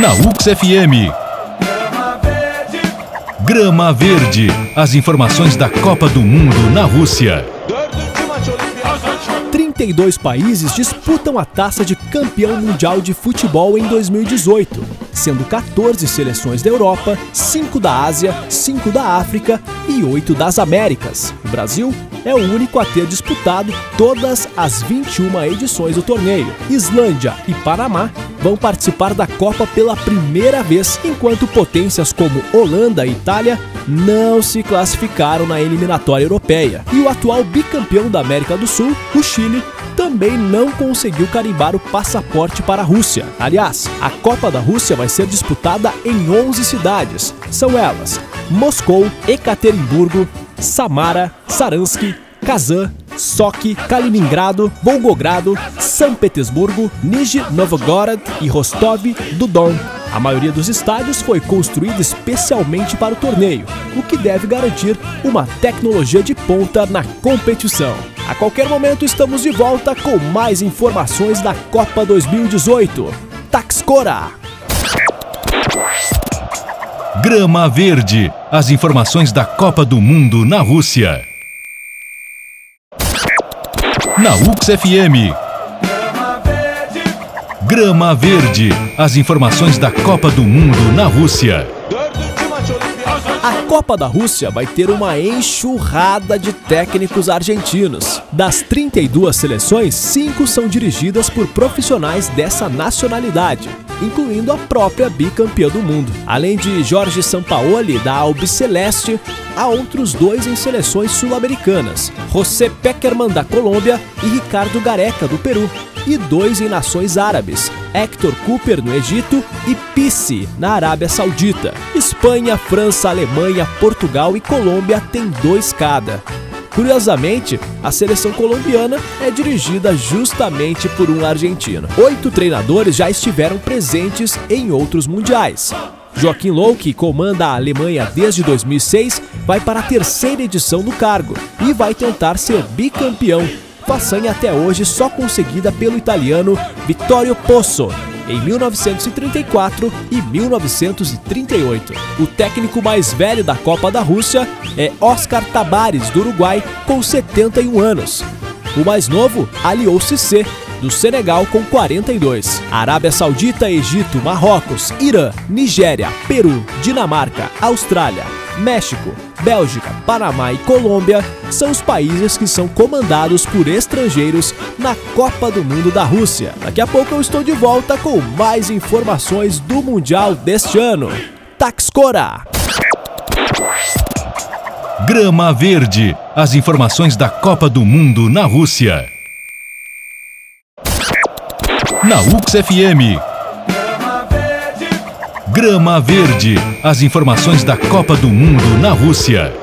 Na UX FM. Grama Verde. As informações da Copa do Mundo na Rússia. 32 países disputam a taça de campeão mundial de futebol em 2018, sendo 14 seleções da Europa, 5 da Ásia, 5 da África e 8 das Américas. O Brasil é o único a ter disputado todas as 21 edições do torneio. Islândia e Panamá vão participar da Copa pela primeira vez, enquanto potências como Holanda e Itália não se classificaram na eliminatória europeia. E o atual bicampeão da América do Sul, o Chile, também não conseguiu carimbar o passaporte para a Rússia. Aliás, a Copa da Rússia vai ser disputada em 11 cidades. São elas: Moscou, Ekaterimburgo, Samara, Saransk, Kazan, Sochi, Kaliningrado, Volgogrado, São Petersburgo, Nizhny Novgorod e Rostov-do-Don. A maioria dos estádios foi construída especialmente para o torneio, o que deve garantir uma tecnologia de ponta na competição. A qualquer momento estamos de volta com mais informações da Copa 2018. Taxcora! Grama Verde. As informações da Copa do Mundo na Rússia. Na UX FM. Grama Verde. As informações da Copa do Mundo na Rússia. A Copa da Rússia vai ter uma enxurrada de técnicos argentinos. Das 32 seleções, cinco são dirigidas por profissionais dessa nacionalidade, incluindo a própria bicampeã do mundo. Além de Jorge Sampaoli, da Albiceleste, há outros dois em seleções sul-americanas, José Peckerman, da Colômbia, e Ricardo Gareca, do Peru e dois em nações árabes, Hector Cooper no Egito e Pisse na Arábia Saudita. Espanha, França, Alemanha, Portugal e Colômbia têm dois cada. Curiosamente, a seleção colombiana é dirigida justamente por um argentino. Oito treinadores já estiveram presentes em outros mundiais. Joaquim Low, que comanda a Alemanha desde 2006, vai para a terceira edição do cargo e vai tentar ser bicampeão façanha até hoje só conseguida pelo italiano Vittorio Pozzo em 1934 e 1938. O técnico mais velho da Copa da Rússia é Oscar Tabares, do Uruguai, com 71 anos. O mais novo, Aliou Cissé, do Senegal com 42. Arábia Saudita, Egito, Marrocos, Irã, Nigéria, Peru, Dinamarca, Austrália, México, Bélgica, Panamá e Colômbia são os países que são comandados por estrangeiros na Copa do Mundo da Rússia. Daqui a pouco eu estou de volta com mais informações do Mundial deste ano. Taxcora! Grama Verde. As informações da Copa do Mundo na Rússia. Na UX FM. Grama Verde. As informações da Copa do Mundo na Rússia.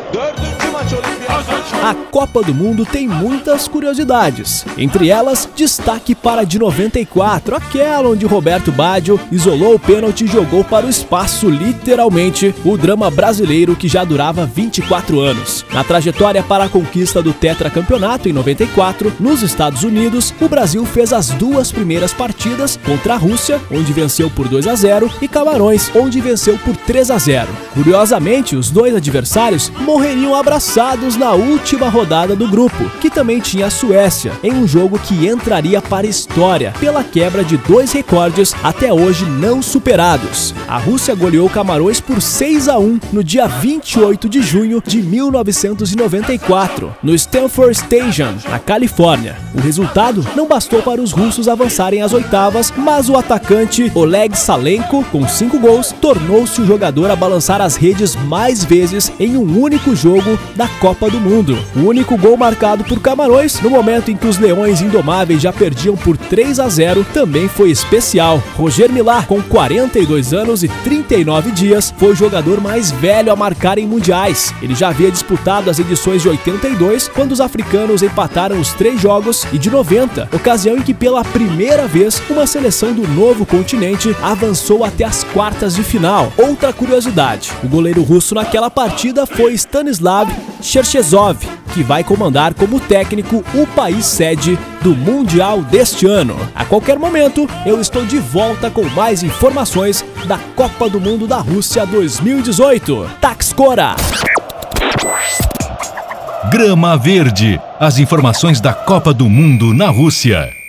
A Copa do Mundo tem muitas curiosidades. Entre elas, destaque para a de 94, aquela onde Roberto Baggio isolou o pênalti e jogou para o espaço, literalmente, o drama brasileiro que já durava 24 anos. Na trajetória para a conquista do tetracampeonato em 94, nos Estados Unidos, o Brasil fez as duas primeiras partidas contra a Rússia, onde venceu por 2 a 0, e Camarões, onde venceu por 3 a 0. Curiosamente, os dois adversários morreriam abraçados na última última rodada do grupo, que também tinha a Suécia, em um jogo que entraria para a história pela quebra de dois recordes até hoje não superados. A Rússia goleou Camarões por 6 a 1 no dia 28 de junho de 1994, no Stanford Station, na Califórnia. O resultado não bastou para os russos avançarem às oitavas, mas o atacante Oleg Salenko, com cinco gols, tornou-se o jogador a balançar as redes mais vezes em um único jogo da Copa do Mundo. O único gol marcado por Camarões, no momento em que os Leões Indomáveis já perdiam por 3 a 0, também foi especial. Roger Milá, com 42 anos e 39 dias, foi o jogador mais velho a marcar em mundiais. Ele já havia disputado as edições de 82, quando os africanos empataram os três jogos, e de 90, ocasião em que pela primeira vez uma seleção do novo continente avançou até as quartas de final. Outra curiosidade: o goleiro russo naquela partida foi Stanislav Cherchezov, que vai comandar como técnico o país sede do Mundial deste ano. A qualquer momento, eu estou de volta com mais informações da Copa do Mundo da Rússia 2018. Taxcora! Grama Verde. As informações da Copa do Mundo na Rússia.